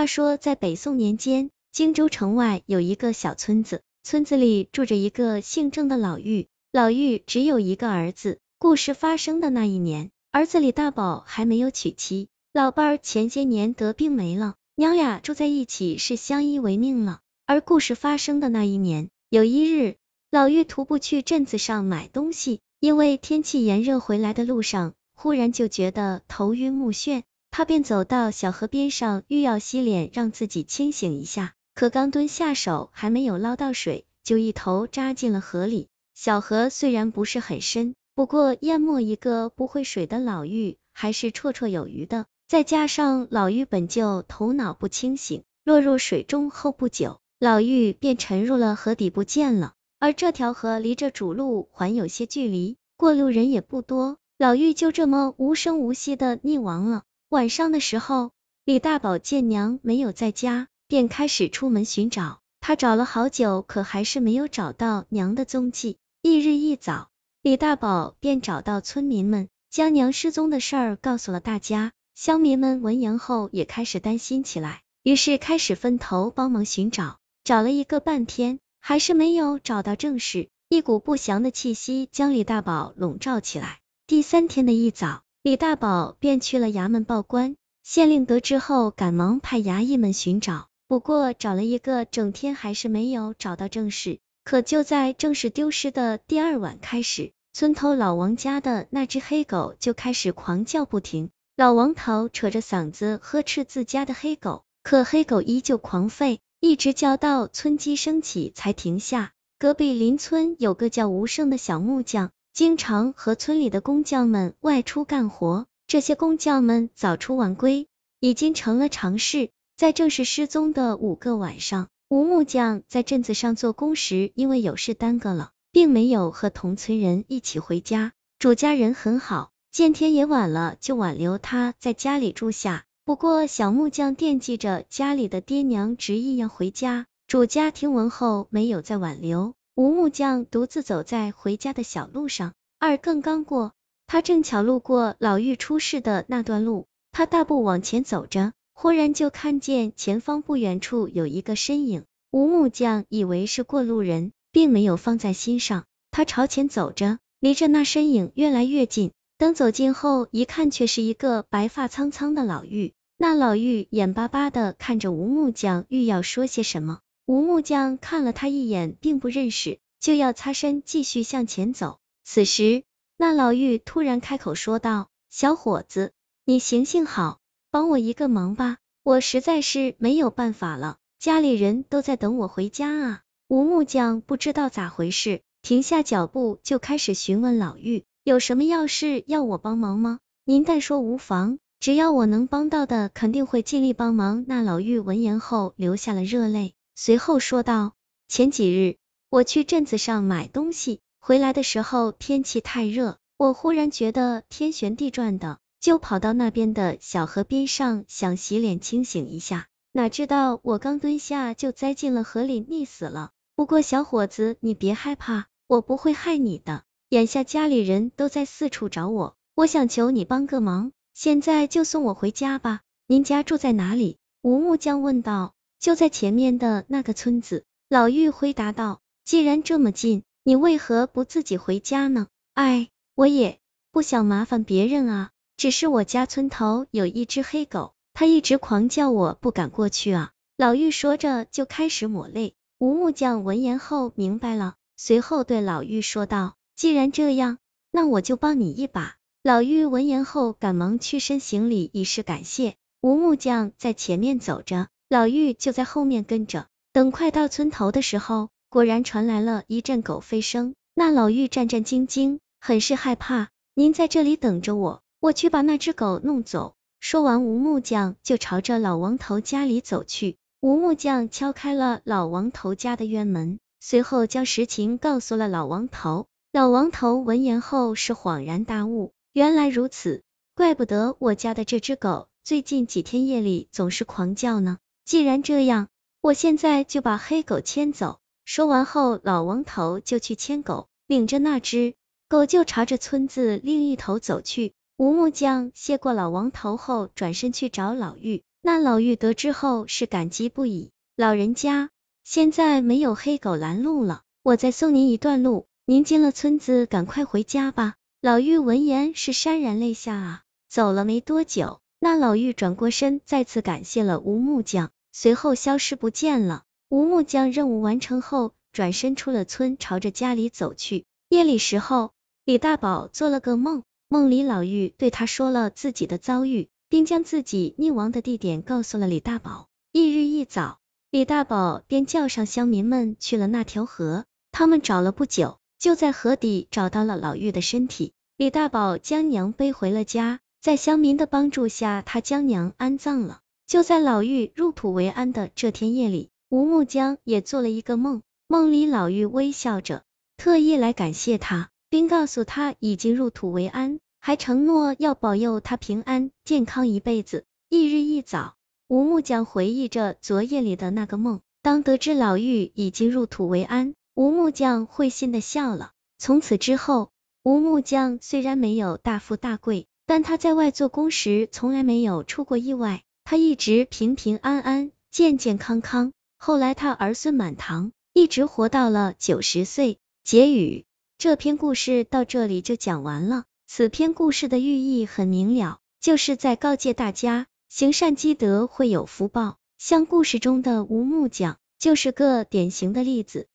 话说在北宋年间，荆州城外有一个小村子，村子里住着一个姓郑的老妪。老妪只有一个儿子。故事发生的那一年，儿子李大宝还没有娶妻，老伴儿前些年得病没了，娘俩住在一起是相依为命了。而故事发生的那一年，有一日，老妪徒步去镇子上买东西，因为天气炎热，回来的路上忽然就觉得头晕目眩，他便走到小河边上，欲要洗脸，让自己清醒一下。可刚蹲下手，还没有捞到水，就一头扎进了河里。小河虽然不是很深，不过淹没一个不会水的老妪还是绰绰有余的。再加上老妪本就头脑不清醒，落入水中后不久。老妪便沉入了河底不见了，而这条河离着主路还有些距离，过路人也不多，老妪就这么无声无息的溺亡了。晚上的时候，李大宝见娘没有在家，便开始出门寻找。他找了好久，可还是没有找到娘的踪迹。翌日一早，李大宝便找到村民们，将娘失踪的事儿告诉了大家。乡民们闻言后也开始担心起来，于是开始分头帮忙寻找。找了一个半天，还是没有找到正事，一股不祥的气息将李大宝笼罩起来。第三天的一早，李大宝便去了衙门报官。县令得知后，赶忙派衙役们寻找，不过找了一个整天，还是没有找到正事。可就在正事丢失的第二晚开始，村头老王家的那只黑狗就开始狂叫不停。老王头扯着嗓子呵斥自家的黑狗，可黑狗依旧狂吠。一直叫到村鸡升起才停下。隔壁邻村有个叫吴胜的小木匠，经常和村里的工匠们外出干活。这些工匠们早出晚归，已经成了常事。在正式失踪的五个晚上，吴木匠在镇子上做工时，因为有事耽搁了，并没有和同村人一起回家。主家人很好，见天也晚了，就挽留他在家里住下。不过小木匠惦记着家里的爹娘执意要回家，主家听闻后没有再挽留。吴木匠独自走在回家的小路上，二更刚过，他正巧路过老妪出事的那段路，他大步往前走着，忽然就看见前方不远处有一个身影。吴木匠以为是过路人，并没有放在心上。他朝前走着，离着那身影越来越近。等走近后，一看却是一个白发苍苍的老妪。那老妪眼巴巴的看着吴木匠，欲要说些什么。吴木匠看了他一眼，并不认识，就要擦身继续向前走。此时，那老妪突然开口说道：“小伙子，你行行好，帮我一个忙吧，我实在是没有办法了，家里人都在等我回家啊。”吴木匠不知道咋回事，停下脚步就开始询问老妪：“有什么要事要我帮忙吗？您但说无妨。”只要我能帮到的，肯定会尽力帮忙。那老妪闻言后流下了热泪，随后说道：前几日我去镇子上买东西，回来的时候天气太热，我忽然觉得天旋地转的，就跑到那边的小河边上想洗脸清醒一下，哪知道我刚蹲下就栽进了河里溺死了。不过小伙子你别害怕，我不会害你的。眼下家里人都在四处找我，我想求你帮个忙。现在就送我回家吧。您家住在哪里？吴木匠问道。就在前面的那个村子。老妪回答道。既然这么近，你为何不自己回家呢？哎，我也不想麻烦别人啊，只是我家村头有一只黑狗，它一直狂叫，我不敢过去啊。老妪说着就开始抹泪。吴木匠闻言后明白了，随后对老妪说道：既然这样，那我就帮你一把。老妪闻言后，赶忙屈身行礼，以示感谢。吴木匠在前面走着，老妪就在后面跟着。等快到村头的时候，果然传来了一阵狗吠声。那老妪战战兢兢，很是害怕。您在这里等着我，我去把那只狗弄走。说完，吴木匠就朝着老王头家里走去。吴木匠敲开了老王头家的院门，随后将实情告诉了老王头。老王头闻言后是恍然大悟。原来如此，怪不得我家的这只狗最近几天夜里总是狂叫呢。既然这样，我现在就把黑狗牵走。说完后，老王头就去牵狗，领着那只狗就朝着村子另一头走去。吴木匠谢过老王头后，转身去找老妪。那老妪得知后是感激不已，老人家，现在没有黑狗拦路了，我再送您一段路，您进了村子，赶快回家吧。老妪闻言是潸然泪下啊。走了没多久，那老妪转过身，再次感谢了吴木匠，随后消失不见了。吴木匠任务完成后，转身出了村，朝着家里走去。夜里时候，李大宝做了个梦，梦里老妪对他说了自己的遭遇，并将自己溺亡的地点告诉了李大宝。翌日一早，李大宝便叫上乡民们去了那条河。他们找了不久，就在河底找到了老妪的身体。李大宝将娘背回了家。在乡民的帮助下，他将娘安葬了。就在老妪入土为安的这天夜里，吴木江也做了一个梦，梦里老妪微笑着，特意来感谢他，并告诉他已经入土为安，还承诺要保佑他平安健康一辈子。翌日一早，吴木江回忆着昨夜里的那个梦，当得知老妪已经入土为安，吴木匠会心的笑了。从此之后，吴木匠虽然没有大富大贵。但他在外做工时从来没有出过意外，他一直平平安安、健健康康。后来他儿孙满堂，一直活到了九十岁。结语：这篇故事到这里就讲完了。此篇故事的寓意很明了，就是在告诫大家，行善积德会有福报。像故事中的吴木匠，就是个典型的例子。